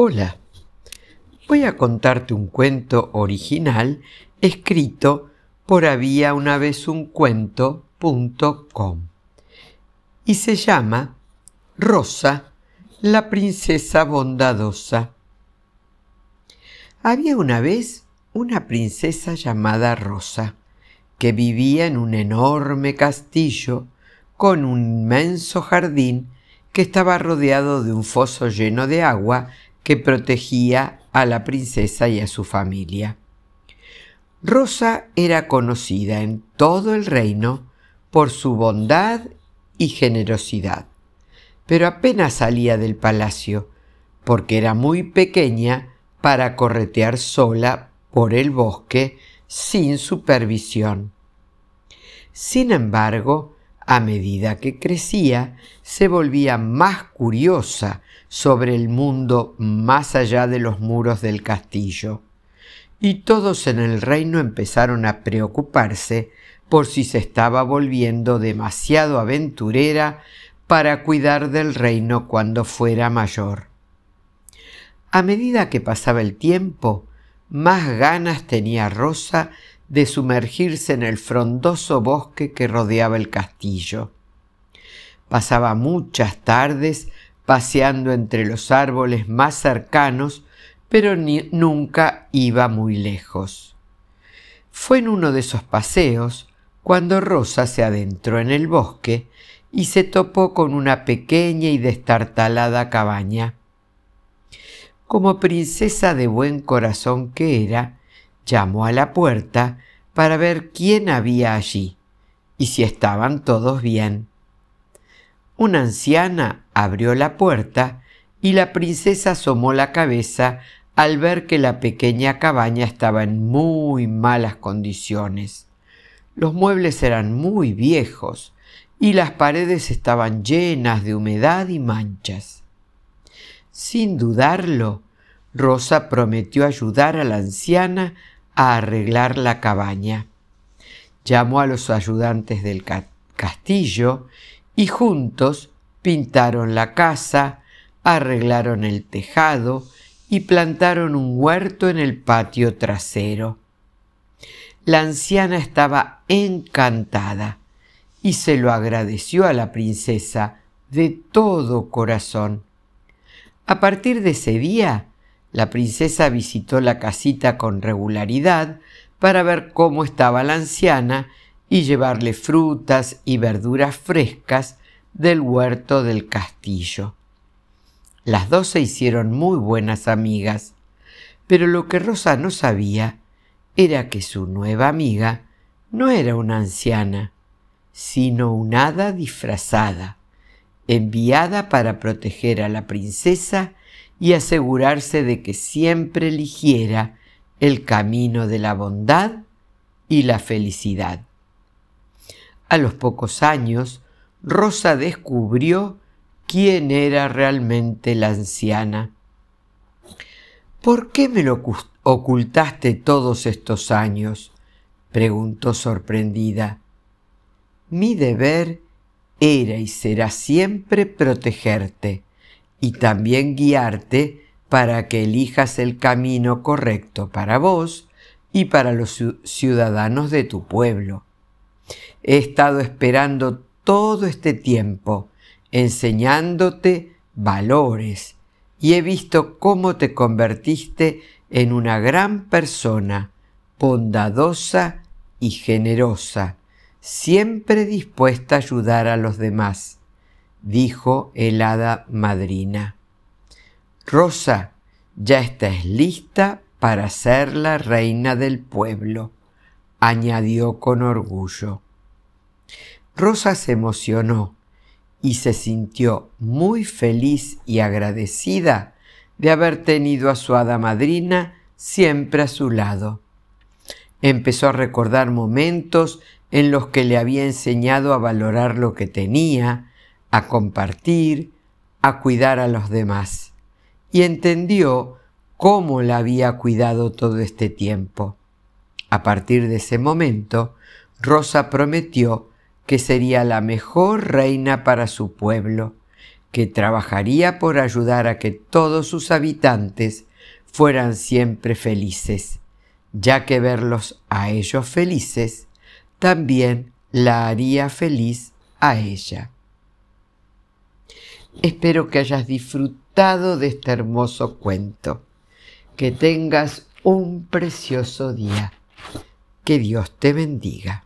Hola, voy a contarte un cuento original escrito por había una vez un cuento.com y se llama Rosa, la princesa bondadosa. Había una vez una princesa llamada Rosa, que vivía en un enorme castillo con un inmenso jardín que estaba rodeado de un foso lleno de agua que protegía a la princesa y a su familia. Rosa era conocida en todo el reino por su bondad y generosidad, pero apenas salía del palacio, porque era muy pequeña para corretear sola por el bosque sin supervisión. Sin embargo, a medida que crecía, se volvía más curiosa sobre el mundo más allá de los muros del castillo. Y todos en el reino empezaron a preocuparse por si se estaba volviendo demasiado aventurera para cuidar del reino cuando fuera mayor. A medida que pasaba el tiempo, más ganas tenía Rosa de sumergirse en el frondoso bosque que rodeaba el castillo. Pasaba muchas tardes paseando entre los árboles más cercanos, pero nunca iba muy lejos. Fue en uno de esos paseos cuando Rosa se adentró en el bosque y se topó con una pequeña y destartalada cabaña. Como princesa de buen corazón que era, llamó a la puerta para ver quién había allí y si estaban todos bien. Una anciana abrió la puerta y la princesa asomó la cabeza al ver que la pequeña cabaña estaba en muy malas condiciones. Los muebles eran muy viejos y las paredes estaban llenas de humedad y manchas. Sin dudarlo, Rosa prometió ayudar a la anciana a arreglar la cabaña. Llamó a los ayudantes del castillo y juntos pintaron la casa, arreglaron el tejado y plantaron un huerto en el patio trasero. La anciana estaba encantada y se lo agradeció a la princesa de todo corazón. A partir de ese día, la princesa visitó la casita con regularidad para ver cómo estaba la anciana y llevarle frutas y verduras frescas del huerto del castillo. Las dos se hicieron muy buenas amigas, pero lo que Rosa no sabía era que su nueva amiga no era una anciana, sino una hada disfrazada, enviada para proteger a la princesa y asegurarse de que siempre eligiera el camino de la bondad y la felicidad. A los pocos años, Rosa descubrió quién era realmente la anciana. ¿Por qué me lo ocultaste todos estos años? preguntó sorprendida. Mi deber era y será siempre protegerte y también guiarte para que elijas el camino correcto para vos y para los ciudadanos de tu pueblo. He estado esperando todo este tiempo, enseñándote valores, y he visto cómo te convertiste en una gran persona, bondadosa y generosa, siempre dispuesta a ayudar a los demás, dijo el hada madrina. Rosa, ya estás lista para ser la reina del pueblo, añadió con orgullo. Rosa se emocionó y se sintió muy feliz y agradecida de haber tenido a su hada madrina siempre a su lado. Empezó a recordar momentos en los que le había enseñado a valorar lo que tenía, a compartir, a cuidar a los demás, y entendió cómo la había cuidado todo este tiempo. A partir de ese momento, Rosa prometió que sería la mejor reina para su pueblo, que trabajaría por ayudar a que todos sus habitantes fueran siempre felices, ya que verlos a ellos felices también la haría feliz a ella. Espero que hayas disfrutado de este hermoso cuento. Que tengas un precioso día. Que Dios te bendiga.